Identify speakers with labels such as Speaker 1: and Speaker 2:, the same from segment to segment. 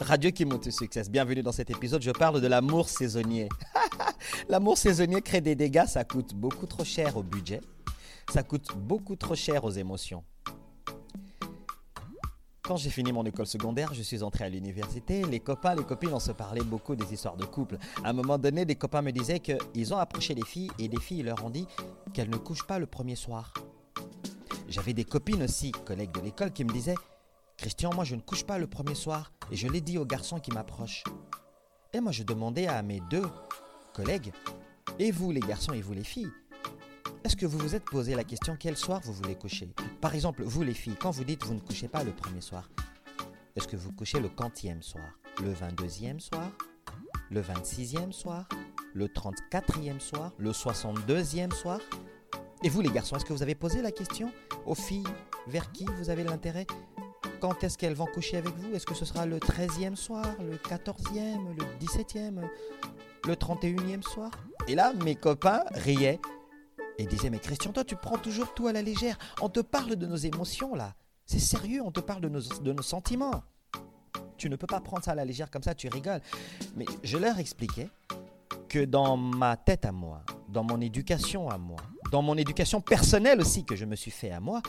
Speaker 1: Radio qui monte succès. Bienvenue dans cet épisode. Je parle de l'amour saisonnier. l'amour saisonnier crée des dégâts. Ça coûte beaucoup trop cher au budget. Ça coûte beaucoup trop cher aux émotions. Quand j'ai fini mon école secondaire, je suis entré à l'université. Les copains, les copines, on se parlait beaucoup des histoires de couple. À un moment donné, des copains me disaient qu'ils ont approché les filles et les filles leur ont dit qu'elles ne couchent pas le premier soir. J'avais des copines aussi, collègues de l'école, qui me disaient Christian, moi je ne couche pas le premier soir et je l'ai dit aux garçons qui m'approchent. Et moi je demandais à mes deux collègues, et vous les garçons et vous les filles, est-ce que vous vous êtes posé la question quel soir vous voulez coucher? Par exemple, vous les filles, quand vous dites vous ne couchez pas le premier soir, est-ce que vous couchez le quantième soir Le 22e soir Le 26e soir Le 34e soir Le 62e soir? Et vous les garçons, est-ce que vous avez posé la question aux filles vers qui vous avez l'intérêt? Quand est-ce qu'elles vont coucher avec vous? Est-ce que ce sera le 13e soir, le 14e, le 17e, le 31e soir? Et là, mes copains riaient et disaient Mais Christian, toi, tu prends toujours tout à la légère. On te parle de nos émotions, là. C'est sérieux, on te parle de nos, sentiments. Tu ne peux pas prendre ça à la légère comme ça, tu rigoles. Mais je leur expliquais que dans ma tête à moi, dans mon éducation à moi, dans mon éducation personnelle aussi que je me suis fait à moi,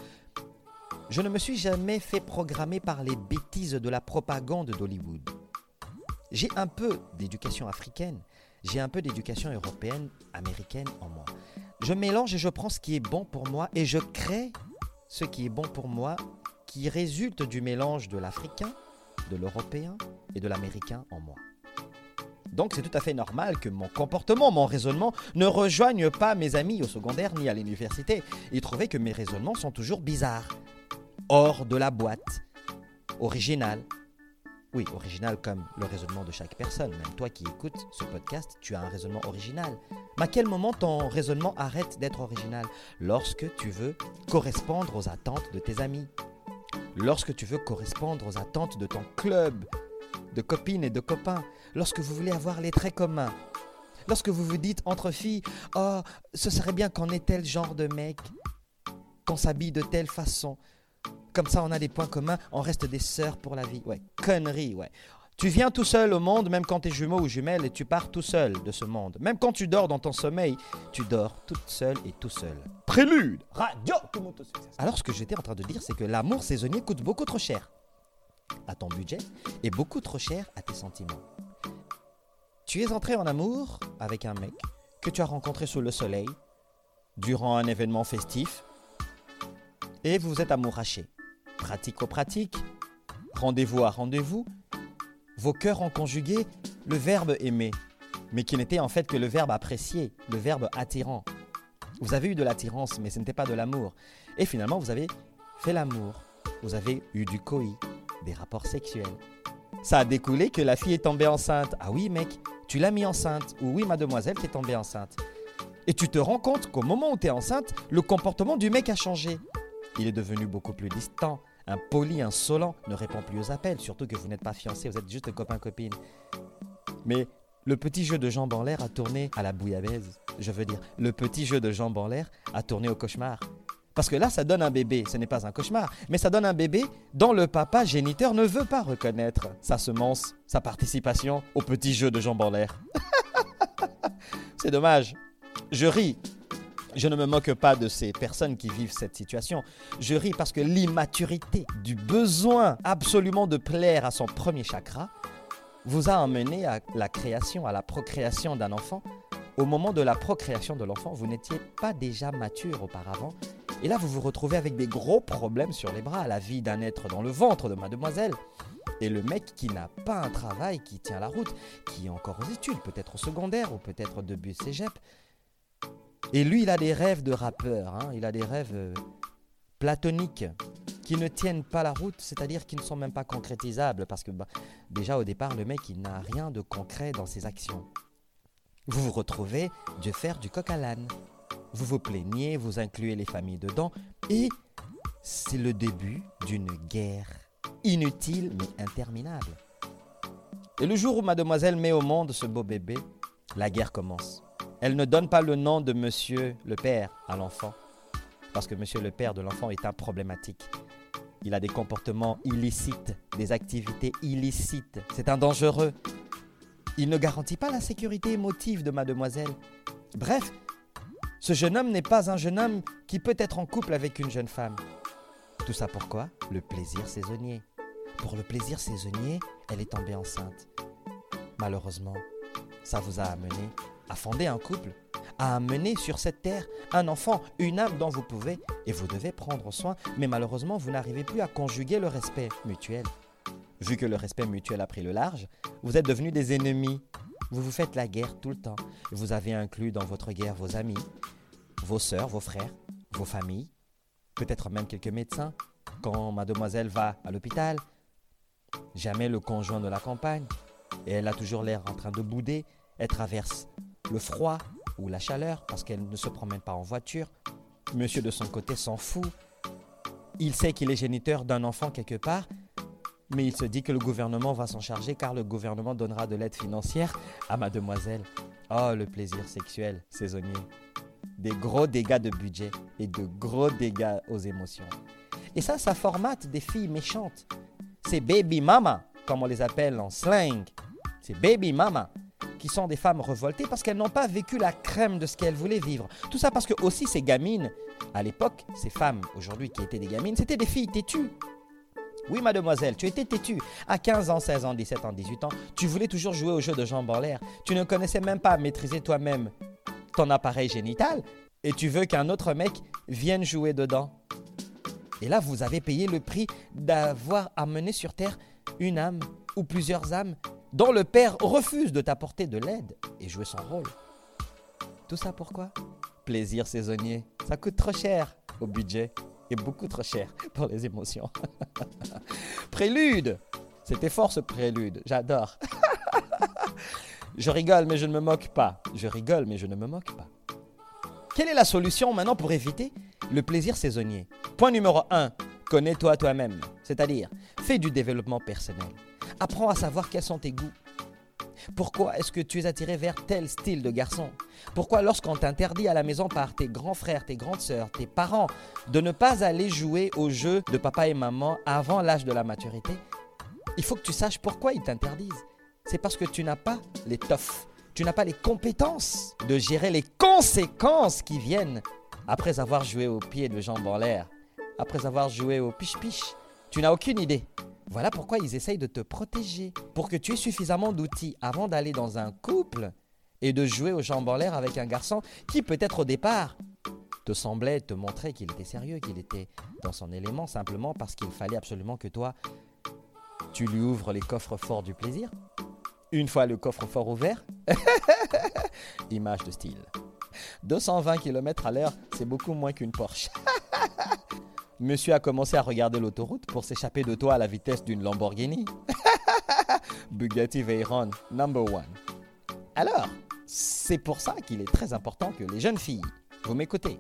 Speaker 1: je ne me suis jamais fait programmer par les bêtises de la propagande d'Hollywood. J'ai un peu d'éducation africaine, j'ai un peu d'éducation européenne, américaine en moi. Je mélange et je prends ce qui est bon pour moi et je crée ce qui est bon pour moi qui résulte du mélange de l'africain, de l'européen et de l'américain en moi. Donc c'est tout à fait normal que mon comportement, mon raisonnement ne rejoigne pas mes amis au secondaire ni à l'université. Ils trouvaient que mes raisonnements sont toujours bizarres hors de la boîte, original. Oui, original comme le raisonnement de chaque personne. Même toi qui écoutes ce podcast, tu as un raisonnement original. Mais à quel moment ton raisonnement arrête d'être original? Lorsque tu veux correspondre aux attentes de tes amis. Lorsque tu veux correspondre aux attentes de ton club, de copines et de copains. Lorsque vous voulez avoir les traits communs. Lorsque vous vous dites entre filles, oh, ce serait bien qu'on ait tel genre de mec, qu'on s'habille de telle façon, comme ça, on a des points communs, on reste des sœurs pour la vie. Ouais, connerie, ouais. Tu viens tout seul au monde, même quand tu es jumeau ou jumelle, et tu pars tout seul de ce monde. Même quand tu dors dans ton sommeil, tu dors toute seule et tout seul. Prélude Radio Alors, ce que j'étais en train de dire, c'est que l'amour saisonnier coûte beaucoup trop cher à ton budget et beaucoup trop cher à tes sentiments. Tu es entré en amour avec un mec que tu as rencontré sous le soleil, durant un événement festif, et vous vous êtes amouraché pratico-pratique, rendez-vous à rendez-vous, vos cœurs ont conjugué le verbe aimer, mais qui n'était en fait que le verbe apprécier, le verbe attirant. Vous avez eu de l'attirance, mais ce n'était pas de l'amour. Et finalement, vous avez fait l'amour. Vous avez eu du coï, des rapports sexuels. Ça a découlé que la fille est tombée enceinte. Ah oui, mec, tu l'as mis enceinte. Ou oui, mademoiselle, tu es tombée enceinte. Et tu te rends compte qu'au moment où tu es enceinte, le comportement du mec a changé. Il est devenu beaucoup plus distant, impoli, insolent, ne répond plus aux appels, surtout que vous n'êtes pas fiancé, vous êtes juste copain-copine. Mais le petit jeu de jambes en l'air a tourné à la bouillabaisse. Je veux dire, le petit jeu de jambes en l'air a tourné au cauchemar. Parce que là, ça donne un bébé, ce n'est pas un cauchemar, mais ça donne un bébé dont le papa géniteur ne veut pas reconnaître sa semence, sa participation au petit jeu de jambes en l'air. C'est dommage. Je ris, je ne me moque pas de ces personnes qui vivent cette situation. Je ris parce que l'immaturité du besoin absolument de plaire à son premier chakra vous a amené à la création, à la procréation d'un enfant. Au moment de la procréation de l'enfant, vous n'étiez pas déjà mature auparavant. Et là, vous vous retrouvez avec des gros problèmes sur les bras, la vie d'un être dans le ventre de mademoiselle. Et le mec qui n'a pas un travail qui tient la route, qui est encore aux études, peut-être au secondaire ou peut-être début cégep, et lui, il a des rêves de rappeur, hein. il a des rêves euh, platoniques qui ne tiennent pas la route, c'est-à-dire qui ne sont même pas concrétisables, parce que bah, déjà au départ, le mec, il n'a rien de concret dans ses actions. Vous vous retrouvez de faire du coq à l'âne. Vous vous plaignez, vous incluez les familles dedans, et c'est le début d'une guerre inutile mais interminable. Et le jour où mademoiselle met au monde ce beau bébé, la guerre commence. Elle ne donne pas le nom de monsieur le père à l'enfant, parce que monsieur le père de l'enfant est un problématique. Il a des comportements illicites, des activités illicites. C'est un dangereux. Il ne garantit pas la sécurité émotive de mademoiselle. Bref, ce jeune homme n'est pas un jeune homme qui peut être en couple avec une jeune femme. Tout ça pourquoi? Le plaisir saisonnier. Pour le plaisir saisonnier, elle est tombée enceinte. Malheureusement, ça vous a amené à fonder un couple, à amener sur cette terre un enfant, une âme dont vous pouvez et vous devez prendre soin, mais malheureusement, vous n'arrivez plus à conjuguer le respect mutuel. Vu que le respect mutuel a pris le large, vous êtes devenus des ennemis. Vous vous faites la guerre tout le temps. Vous avez inclus dans votre guerre vos amis, vos sœurs, vos frères, vos familles, peut-être même quelques médecins. Quand mademoiselle va à l'hôpital, jamais le conjoint ne l'accompagne et elle a toujours l'air en train de bouder. Elle traverse le froid ou la chaleur parce qu'elle ne se promène pas en voiture. Monsieur de son côté s'en fout. Il sait qu'il est géniteur d'un enfant quelque part, mais il se dit que le gouvernement va s'en charger car le gouvernement donnera de l'aide financière à mademoiselle. Oh, le plaisir sexuel saisonnier. Des gros dégâts de budget et de gros dégâts aux émotions. Et ça, ça formate des filles méchantes. C'est baby mama, comme on les appelle en slang. C'est baby mama qui sont des femmes révoltées parce qu'elles n'ont pas vécu la crème de ce qu'elles voulaient vivre. Tout ça parce que aussi ces gamines, à l'époque, ces femmes aujourd'hui qui étaient des gamines, c'était des filles têtues. Oui, mademoiselle, tu étais têtue. À 15 ans, 16 ans, 17 ans, 18 ans, tu voulais toujours jouer au jeu de jambes en l'air. Tu ne connaissais même pas maîtriser toi-même ton appareil génital et tu veux qu'un autre mec vienne jouer dedans. Et là, vous avez payé le prix d'avoir amené sur Terre une âme ou plusieurs âmes dont le père refuse de t'apporter de l'aide et jouer son rôle. Tout ça pourquoi Plaisir saisonnier. Ça coûte trop cher au budget et beaucoup trop cher pour les émotions. prélude C'était fort ce prélude, j'adore. je rigole mais je ne me moque pas. Je rigole mais je ne me moque pas. Quelle est la solution maintenant pour éviter le plaisir saisonnier? Point numéro 1, connais-toi toi-même, c'est-à-dire fais du développement personnel. Apprends à savoir quels sont tes goûts. Pourquoi est-ce que tu es attiré vers tel style de garçon? Pourquoi lorsqu'on t'interdit à la maison par tes grands frères, tes grandes sœurs, tes parents de ne pas aller jouer aux jeux de papa et maman avant l'âge de la maturité? Il faut que tu saches pourquoi ils t'interdisent. C'est parce que tu n'as pas l'étoffe, tu n'as pas les compétences de gérer les conséquences qui viennent après avoir joué au pied de jambes en l'air, après avoir joué au piche-piche. Tu n'as aucune idée. Voilà pourquoi ils essayent de te protéger, pour que tu aies suffisamment d'outils avant d'aller dans un couple et de jouer aux jambes en l'air avec un garçon qui peut-être au départ te semblait te montrer qu'il était sérieux, qu'il était dans son élément simplement parce qu'il fallait absolument que toi, tu lui ouvres les coffres forts du plaisir. Une fois le coffre fort ouvert, image de style. 220 km à l'heure, c'est beaucoup moins qu'une Porsche. Monsieur a commencé à regarder l'autoroute pour s'échapper de toi à la vitesse d'une Lamborghini. Bugatti Veyron, number one. Alors, c'est pour ça qu'il est très important que les jeunes filles, vous m'écoutez,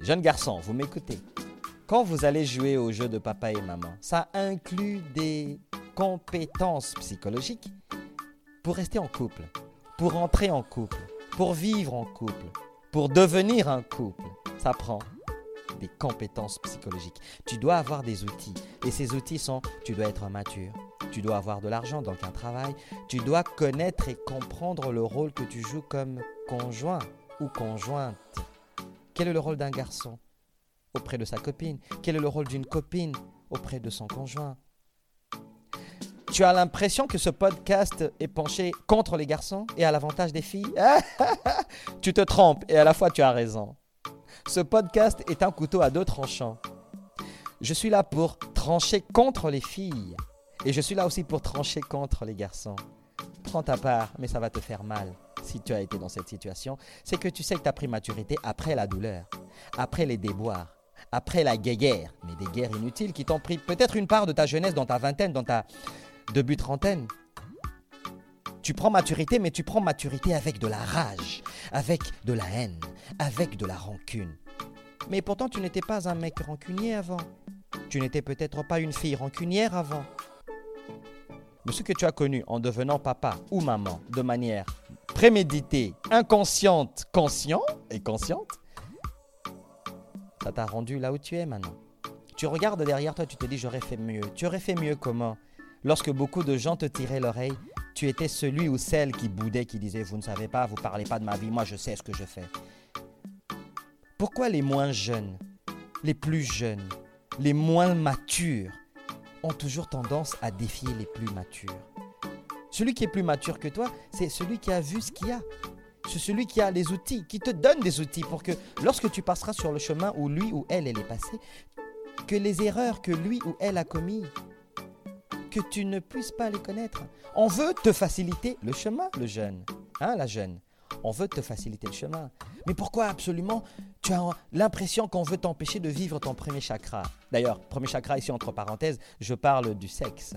Speaker 1: les jeunes garçons, vous m'écoutez, quand vous allez jouer au jeu de papa et maman, ça inclut des compétences psychologiques pour rester en couple, pour entrer en couple, pour vivre en couple, pour devenir un couple. Ça prend des compétences psychologiques. Tu dois avoir des outils. Et ces outils sont, tu dois être mature, tu dois avoir de l'argent, donc un travail, tu dois connaître et comprendre le rôle que tu joues comme conjoint ou conjointe. Quel est le rôle d'un garçon auprès de sa copine? Quel est le rôle d'une copine auprès de son conjoint? Tu as l'impression que ce podcast est penché contre les garçons et à l'avantage des filles? Tu te trompes et à la fois tu as raison. Ce podcast est un couteau à deux tranchants. Je suis là pour trancher contre les filles. Et je suis là aussi pour trancher contre les garçons. Prends ta part, mais ça va te faire mal si tu as été dans cette situation. C'est que tu sais que tu as pris maturité après la douleur, après les déboires, après la guerre, mais des guerres inutiles qui t'ont pris peut-être une part de ta jeunesse dans ta vingtaine, dans ta début trentaine. Tu prends maturité, mais tu prends maturité avec de la rage, avec de la haine, avec de la rancune. Mais pourtant, tu n'étais pas un mec rancunier avant. Tu n'étais peut-être pas une fille rancunière avant. Mais ce que tu as connu en devenant papa ou maman de manière préméditée, inconsciente, conscient et consciente, ça t'a rendu là où tu es maintenant. Tu regardes derrière toi, tu te dis j'aurais fait mieux. Tu aurais fait mieux comment? Lorsque beaucoup de gens te tiraient l'oreille, tu étais celui ou celle qui boudait, qui disait Vous ne savez pas, vous ne parlez pas de ma vie, moi je sais ce que je fais. Pourquoi les moins jeunes, les plus jeunes, les moins matures ont toujours tendance à défier les plus matures? Celui qui est plus mature que toi, c'est celui qui a vu ce qu'il y a. C'est celui qui a les outils, qui te donne des outils pour que lorsque tu passeras sur le chemin où lui ou elle, est passée, que les erreurs que lui ou elle a commises, que tu ne puisses pas les connaître. On veut te faciliter le chemin, le jeune, hein, la jeune. On veut te faciliter le chemin. Mais pourquoi absolument tu as l'impression qu'on veut t'empêcher de vivre ton premier chakra? D'ailleurs, premier chakra ici entre parenthèses, je parle du sexe.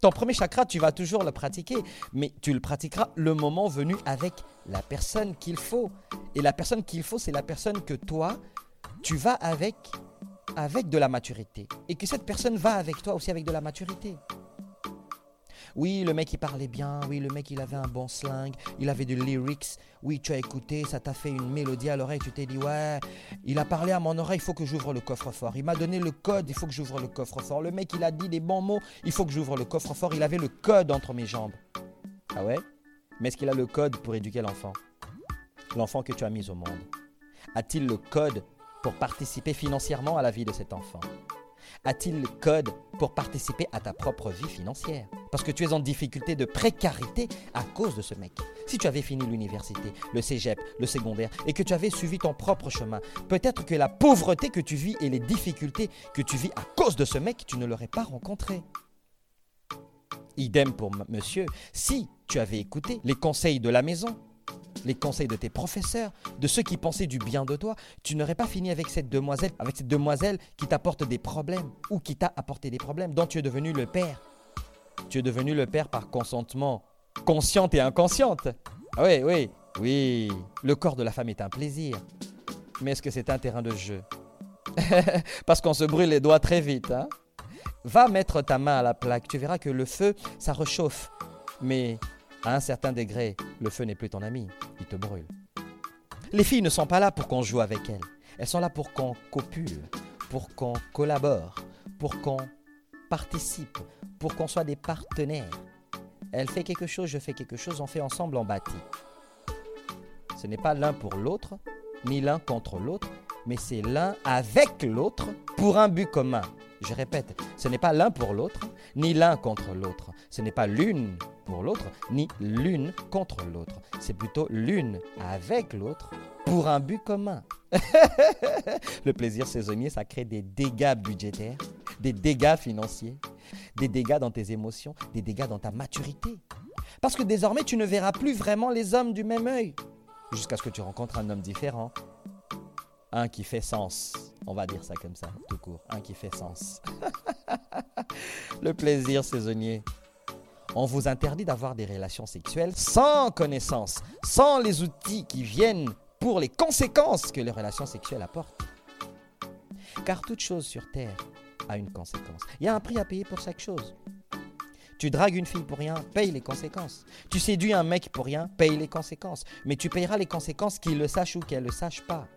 Speaker 1: Ton premier chakra, tu vas toujours le pratiquer, mais tu le pratiqueras le moment venu avec la personne qu'il faut. Et la personne qu'il faut, c'est la personne que toi, tu vas avec avec de la maturité. Et que cette personne va avec toi aussi avec de la maturité. Oui, le mec il parlait bien, oui, le mec il avait un bon slang, il avait du lyrics, oui, tu as écouté, ça t'a fait une mélodie à l'oreille, tu t'es dit, ouais, il a parlé à mon oreille, il faut que j'ouvre le coffre-fort. Il m'a donné le code, il faut que j'ouvre le coffre-fort. Le mec il a dit des bons mots, il faut que j'ouvre le coffre-fort. Il avait le code entre mes jambes. Ah ouais? Mais est-ce qu'il a le code pour éduquer l'enfant? L'enfant que tu as mis au monde. A-t-il le code pour participer financièrement à la vie de cet enfant? A-t-il le code pour participer à ta propre vie financière? Parce que tu es en difficulté de précarité à cause de ce mec. Si tu avais fini l'université, le cégep, le secondaire, et que tu avais suivi ton propre chemin, peut-être que la pauvreté que tu vis et les difficultés que tu vis à cause de ce mec, tu ne l'aurais pas rencontré. Idem pour monsieur, si tu avais écouté les conseils de la maison, les conseils de tes professeurs, de ceux qui pensaient du bien de toi, tu n'aurais pas fini avec cette demoiselle, avec cette demoiselle qui t'apporte des problèmes ou qui t'a apporté des problèmes, dont tu es devenu le père. Tu es devenu le père par consentement, consciente et inconsciente. Ah oui, oui, oui. Le corps de la femme est un plaisir. Mais est-ce que c'est un terrain de jeu? Parce qu'on se brûle les doigts très vite. Hein Va mettre ta main à la plaque, tu verras que le feu, ça réchauffe. Mais à un certain degré, le feu n'est plus ton ami, il te brûle. Les filles ne sont pas là pour qu'on joue avec elles. Elles sont là pour qu'on copule, pour qu'on collabore, pour qu'on participe, pour qu'on soit des partenaires. Elle fait quelque chose, je fais quelque chose, on fait ensemble, on bâtit. Ce n'est pas l'un pour l'autre, ni l'un contre l'autre, mais c'est l'un avec l'autre pour un but commun. Je répète, ce n'est pas l'un pour l'autre, ni l'un contre l'autre. Ce n'est pas l'une pour l'autre, ni l'une contre l'autre. C'est plutôt l'une avec l'autre pour un but commun. le plaisir saisonnier, ça crée des dégâts budgétaires, des dégâts financiers, des dégâts dans tes émotions, des dégâts dans ta maturité. Parce que désormais, tu ne verras plus vraiment les hommes du même œil, jusqu'à ce que tu rencontres un homme différent, un qui fait sens. On va dire ça comme ça, tout court. Un qui fait sens. le plaisir saisonnier. On vous interdit d'avoir des relations sexuelles sans connaissance, sans les outils qui viennent pour les conséquences que les relations sexuelles apportent. Car toute chose sur Terre a une conséquence. Il y a un prix à payer pour chaque chose. Tu dragues une fille pour rien, paye les conséquences. Tu séduis un mec pour rien, paye les conséquences. Mais tu payeras les conséquences qu'il le sache ou qu'elle ne le sache pas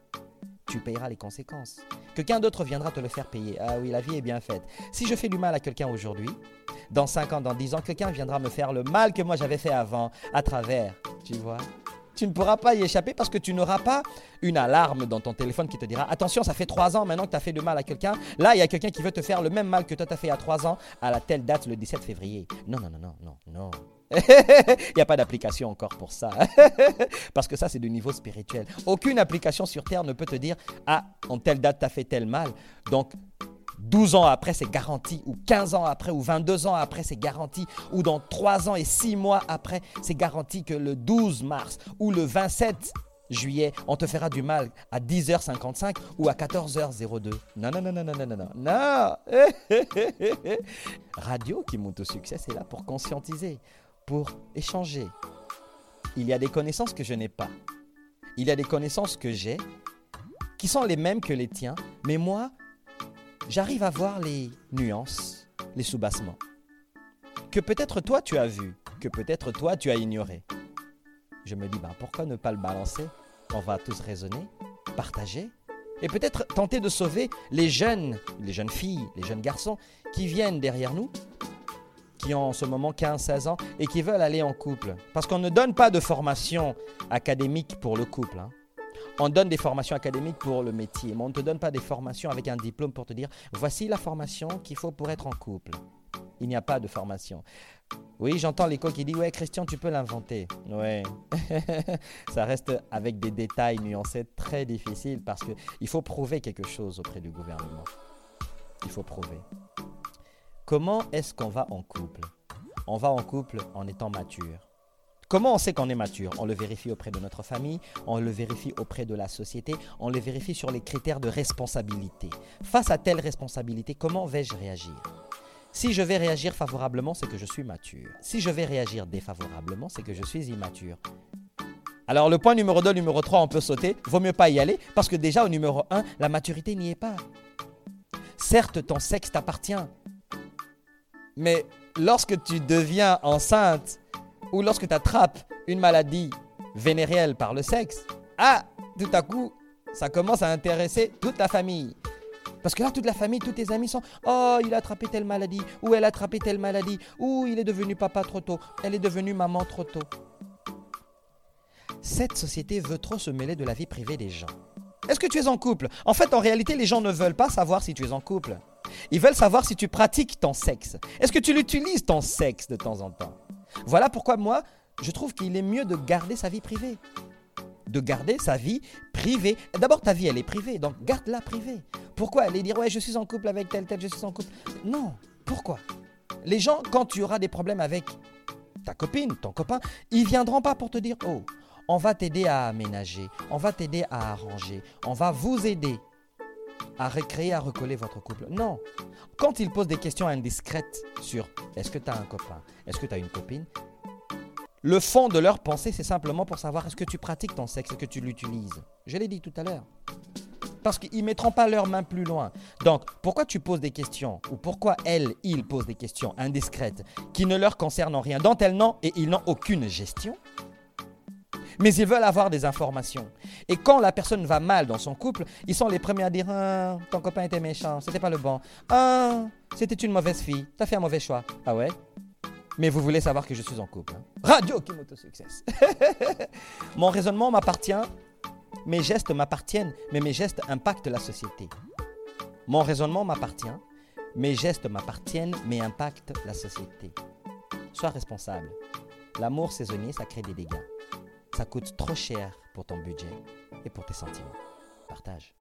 Speaker 1: tu payeras les conséquences. Quelqu'un d'autre viendra te le faire payer. Ah oui, la vie est bien faite. Si je fais du mal à quelqu'un aujourd'hui, dans 5 ans, dans 10 ans, quelqu'un viendra me faire le mal que moi j'avais fait avant, à travers. Tu vois tu ne pourras pas y échapper parce que tu n'auras pas une alarme dans ton téléphone qui te dira attention, ça fait 3 ans maintenant que tu as fait du mal à quelqu'un. Là, il y a quelqu'un qui veut te faire le même mal que toi tu as fait à 3 ans à la telle date, le 17 février. Non, non, non, non, non, non. Il n'y a pas d'application encore pour ça. Parce que ça, c'est du niveau spirituel. Aucune application sur Terre ne peut te dire, ah, en telle date, tu as fait tel mal. Donc, 12 ans après, c'est garanti, ou 15 ans après, ou 22 ans après, c'est garanti, ou dans 3 ans et 6 mois après, c'est garanti que le 12 mars ou le 27 juillet, on te fera du mal à 10h55 ou à 14h02. Non, non, non, non, non, non, non, non. Radio qui monte au succès, c'est là pour conscientiser, pour échanger. Il y a des connaissances que je n'ai pas. Il y a des connaissances que j'ai qui sont les mêmes que les tiens, mais moi, j'arrive à voir les nuances, les soubassements. Que peut-être toi tu as vu, que peut-être toi tu as ignoré. Je me dis, bah, pourquoi ne pas le balancer? On va tous raisonner, partager, Et peut-être tenter de sauver les jeunes, les jeunes filles, les jeunes garçons qui viennent derrière nous, qui ont en ce moment 15-16 ans et qui veulent aller en couple. Parce qu'on ne donne pas de formation académique pour le couple. Hein. On donne des formations académiques pour le métier, mais on ne te donne pas des formations avec un diplôme pour te dire voici la formation qu'il faut pour être en couple. Il n'y a pas de formation. Oui, j'entends l'écho qui dit Ouais, Christian, tu peux l'inventer. Ouais. Ça reste avec des détails nuancés très difficiles parce qu'il faut prouver quelque chose auprès du gouvernement. Il faut prouver. Comment est-ce qu'on va en couple? On va en couple en étant mature. Comment on sait qu'on est mature? On le vérifie auprès de notre famille, on le vérifie auprès de la société, on le vérifie sur les critères de responsabilité. Face à telle responsabilité, comment vais-je réagir? Si je vais réagir favorablement, c'est que je suis mature. Si je vais réagir défavorablement, c'est que je suis immature. Alors le point numéro 2, numéro 3, on peut sauter. Vaut mieux pas y aller parce que déjà au numéro 1, la maturité n'y est pas. Certes, ton sexe t'appartient. Mais lorsque tu deviens enceinte ou lorsque tu attrapes une maladie vénérielle par le sexe, ah, tout à coup, ça commence à intéresser toute la famille. Parce que là, toute la famille, tous tes amis sont Oh, il a attrapé telle maladie, ou elle a attrapé telle maladie, ou il est devenu papa trop tôt, elle est devenue maman trop tôt. Cette société veut trop se mêler de la vie privée des gens. Est-ce que tu es en couple? En fait, en réalité, les gens ne veulent pas savoir si tu es en couple. Ils veulent savoir si tu pratiques ton sexe. Est-ce que tu l'utilises ton sexe de temps en temps? Voilà pourquoi moi, je trouve qu'il est mieux de garder sa vie privée. De garder sa vie privée. D'abord, ta vie, elle est privée, donc garde-la privée. Pourquoi aller dire, ouais, je suis en couple avec tel, tel, je suis en couple? Non, pourquoi? Les gens, quand tu auras des problèmes avec ta copine, ton copain, ils viendront pas pour te dire, oh, on va t'aider à aménager, on va t'aider à arranger, on va vous aider à recréer, à recoller votre couple. Non. Quand ils posent des questions indiscrètes sur est-ce que tu as un copain, est-ce que tu as une copine, le fond de leur pensée, c'est simplement pour savoir est-ce que tu pratiques ton sexe, est-ce que tu l'utilises? Je l'ai dit tout à l'heure. Parce qu'ils ne mettront pas leurs mains plus loin. Donc, pourquoi tu poses des questions? Ou pourquoi elles, ils posent des questions indiscrètes qui ne leur concernent rien, dont elles n'ont et ils n'ont aucune gestion? Mais ils veulent avoir des informations. Et quand la personne va mal dans son couple, ils sont les premiers à dire ah, ton copain était méchant, c'était pas le bon. Ah, c'était une mauvaise fille, t'as fait un mauvais choix. Ah ouais? Mais vous voulez savoir que je suis en couple. Hein. Radio Kimoto Success. Mon raisonnement m'appartient, mes gestes m'appartiennent, mais mes gestes impactent la société. Mon raisonnement m'appartient, mes gestes m'appartiennent, mais impactent la société. Sois responsable. L'amour saisonnier, ça crée des dégâts. Ça coûte trop cher pour ton budget et pour tes sentiments. Partage.